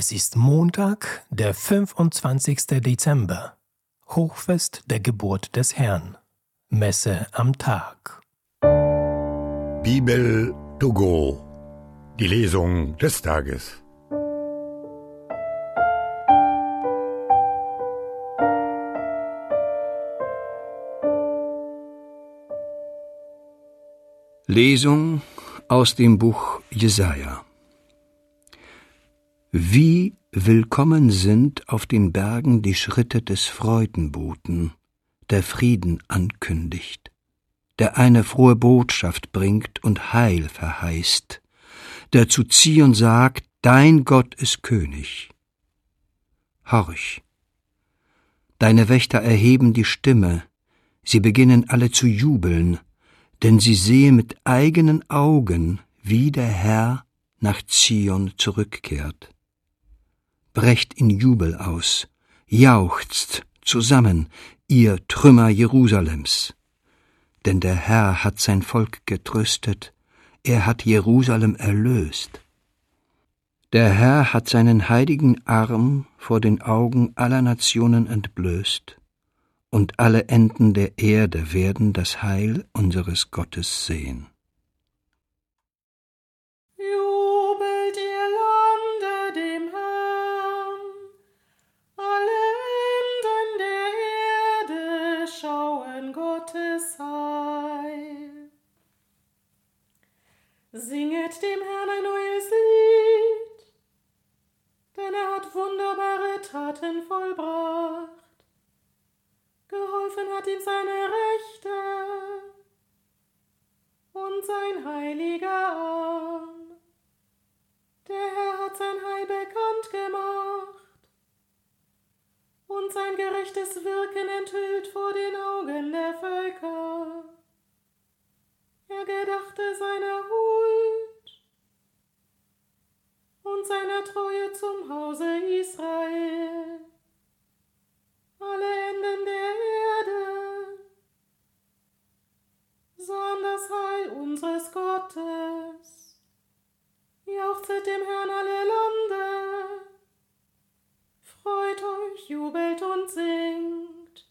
Es ist Montag, der 25. Dezember, Hochfest der Geburt des Herrn, Messe am Tag. Bibel to go, die Lesung des Tages. Lesung aus dem Buch Jesaja. Wie willkommen sind auf den Bergen die Schritte des Freudenboten, der Frieden ankündigt, der eine frohe Botschaft bringt und Heil verheißt, der zu Zion sagt, Dein Gott ist König. Horch! Deine Wächter erheben die Stimme, sie beginnen alle zu jubeln, denn sie sehen mit eigenen Augen, wie der Herr nach Zion zurückkehrt brecht in Jubel aus, jauchzt zusammen, ihr Trümmer Jerusalems. Denn der Herr hat sein Volk getröstet, er hat Jerusalem erlöst. Der Herr hat seinen heiligen Arm vor den Augen aller Nationen entblößt, und alle Enden der Erde werden das Heil unseres Gottes sehen. Hat ihm seine Rechte und sein heiliger Arm. Der Herr hat sein Heil bekannt gemacht und sein gerechtes Wirken enthüllt vor den Augen der Völker. Er gedachte seiner Huld und seiner Treue zum Hause Israel. Alle Enden der unseres Gottes. Jauchzet dem Herrn alle Lande, freut euch, jubelt und singt,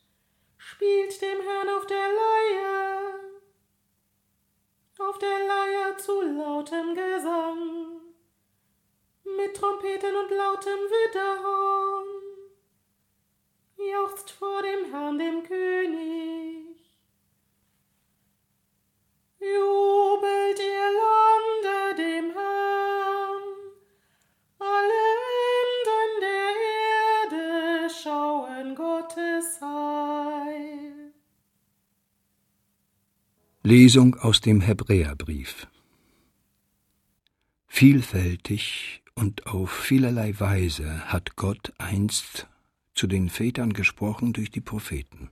spielt dem Herrn auf der Leihe auf der Leier zu lautem Gesang, mit Trompeten und lautem Widderhorn, jauchzt vor dem Herrn, dem König. Jubelt ihr Lande dem Herrn, alle Enden der Erde schauen Gottes Heil. Lesung aus dem Hebräerbrief Vielfältig und auf vielerlei Weise hat Gott einst zu den Vätern gesprochen durch die Propheten.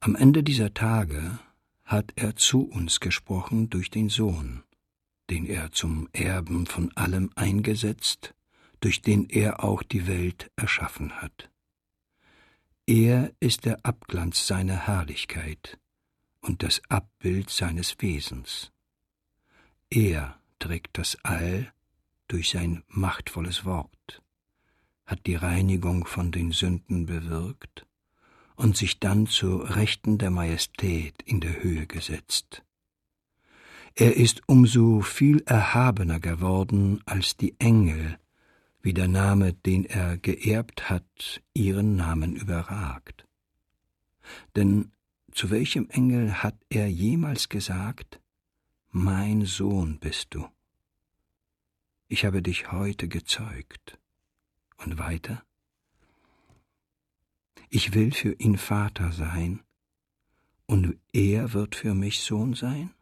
Am Ende dieser Tage hat er zu uns gesprochen durch den Sohn, den er zum Erben von allem eingesetzt, durch den er auch die Welt erschaffen hat. Er ist der Abglanz seiner Herrlichkeit, und das Abbild seines Wesens. Er trägt das All durch sein machtvolles Wort, hat die Reinigung von den Sünden bewirkt und sich dann zu Rechten der Majestät in der Höhe gesetzt. Er ist umso viel erhabener geworden als die Engel, wie der Name, den er geerbt hat, ihren Namen überragt. Denn zu welchem Engel hat er jemals gesagt, Mein Sohn bist du? Ich habe dich heute gezeugt. Und weiter? Ich will für ihn Vater sein, und er wird für mich Sohn sein?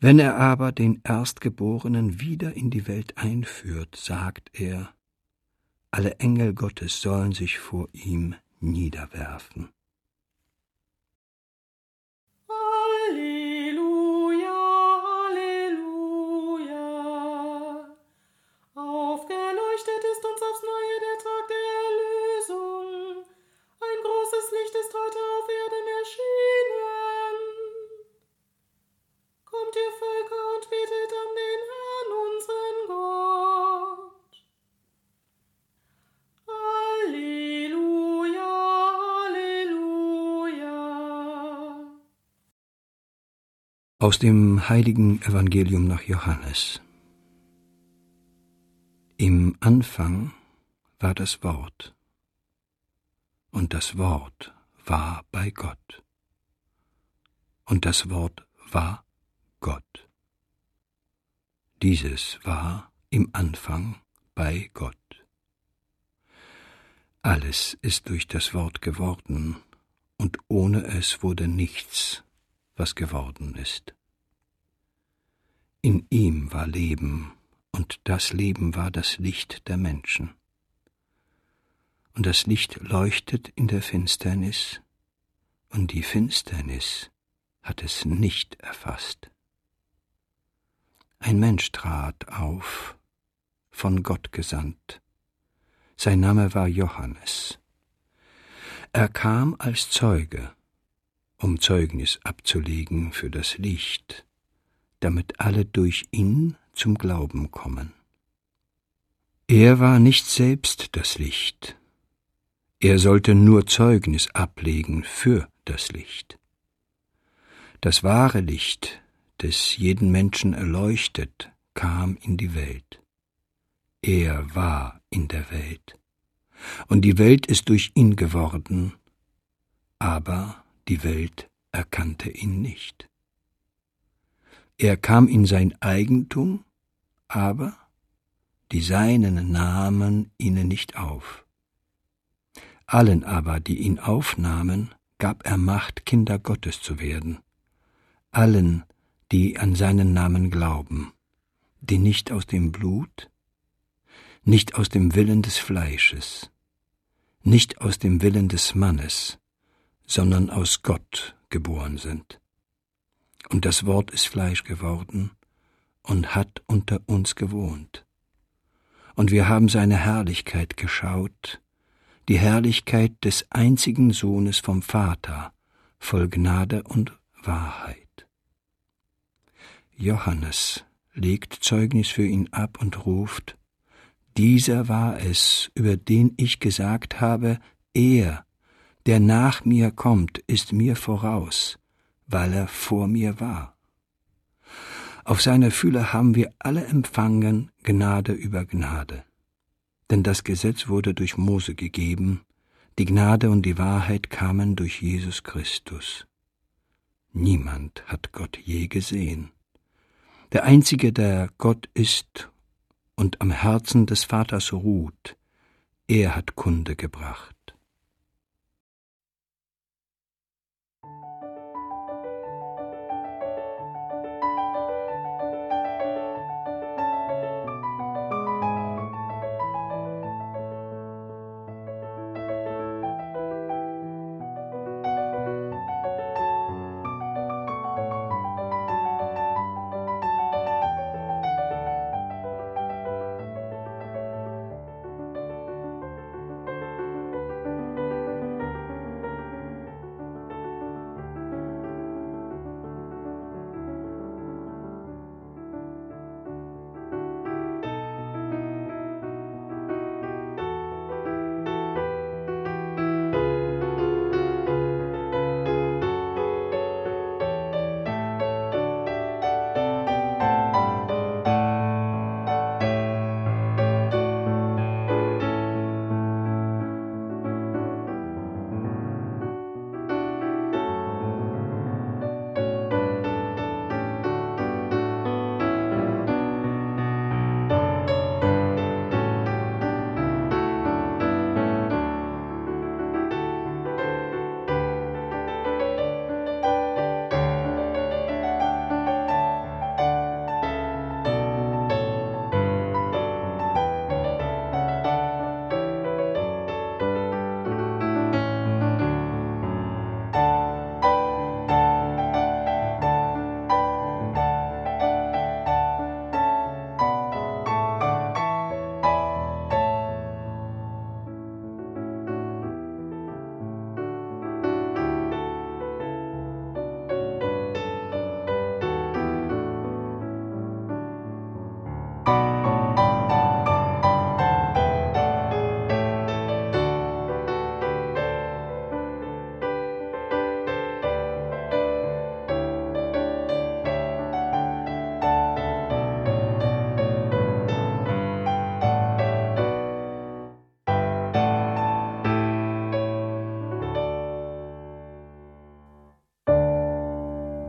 Wenn er aber den Erstgeborenen wieder in die Welt einführt, sagt er, alle Engel Gottes sollen sich vor ihm niederwerfen. Aus dem heiligen Evangelium nach Johannes. Im Anfang war das Wort, und das Wort war bei Gott, und das Wort war Gott. Dieses war im Anfang bei Gott. Alles ist durch das Wort geworden, und ohne es wurde nichts, was geworden ist. In ihm war Leben, und das Leben war das Licht der Menschen. Und das Licht leuchtet in der Finsternis, und die Finsternis hat es nicht erfasst. Ein Mensch trat auf, von Gott gesandt. Sein Name war Johannes. Er kam als Zeuge, um Zeugnis abzulegen für das Licht, damit alle durch ihn zum Glauben kommen. Er war nicht selbst das Licht, er sollte nur Zeugnis ablegen für das Licht. Das wahre Licht, des jeden Menschen erleuchtet, kam in die Welt. Er war in der Welt, und die Welt ist durch ihn geworden, aber die Welt erkannte ihn nicht. Er kam in sein Eigentum, aber die Seinen nahmen ihn nicht auf. Allen aber, die ihn aufnahmen, gab er Macht, Kinder Gottes zu werden, allen, die an seinen Namen glauben, die nicht aus dem Blut, nicht aus dem Willen des Fleisches, nicht aus dem Willen des Mannes, sondern aus Gott geboren sind. Und das Wort ist Fleisch geworden und hat unter uns gewohnt. Und wir haben seine Herrlichkeit geschaut, die Herrlichkeit des einzigen Sohnes vom Vater, voll Gnade und Wahrheit. Johannes legt Zeugnis für ihn ab und ruft, dieser war es, über den ich gesagt habe, er, der nach mir kommt, ist mir voraus, weil er vor mir war. Auf seiner Fühle haben wir alle empfangen Gnade über Gnade. Denn das Gesetz wurde durch Mose gegeben, die Gnade und die Wahrheit kamen durch Jesus Christus. Niemand hat Gott je gesehen. Der Einzige, der Gott ist und am Herzen des Vaters ruht, er hat Kunde gebracht.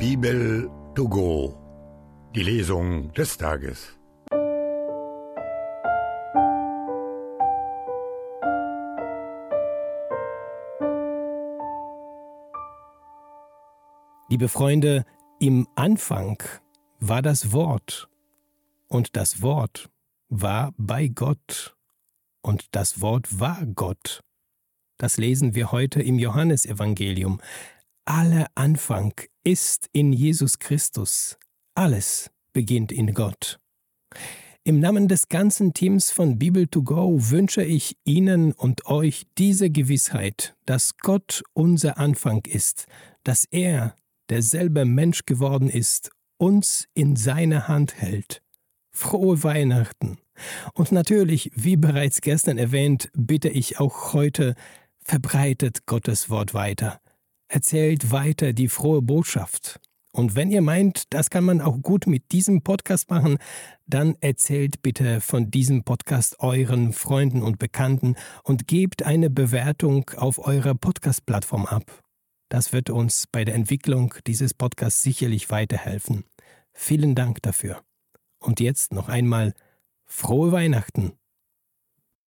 Bibel to go. Die Lesung des Tages. Liebe Freunde, im Anfang war das Wort und das Wort war bei Gott und das Wort war Gott. Das lesen wir heute im Johannesevangelium. Aller Anfang ist in Jesus Christus. Alles beginnt in Gott. Im Namen des ganzen Teams von Bibel to Go wünsche ich Ihnen und euch diese Gewissheit, dass Gott unser Anfang ist, dass er, der selber Mensch geworden ist, uns in seine Hand hält. Frohe Weihnachten. Und natürlich, wie bereits gestern erwähnt, bitte ich auch heute, verbreitet Gottes Wort weiter. Erzählt weiter die frohe Botschaft. Und wenn ihr meint, das kann man auch gut mit diesem Podcast machen, dann erzählt bitte von diesem Podcast euren Freunden und Bekannten und gebt eine Bewertung auf eurer Podcast-Plattform ab. Das wird uns bei der Entwicklung dieses Podcasts sicherlich weiterhelfen. Vielen Dank dafür. Und jetzt noch einmal frohe Weihnachten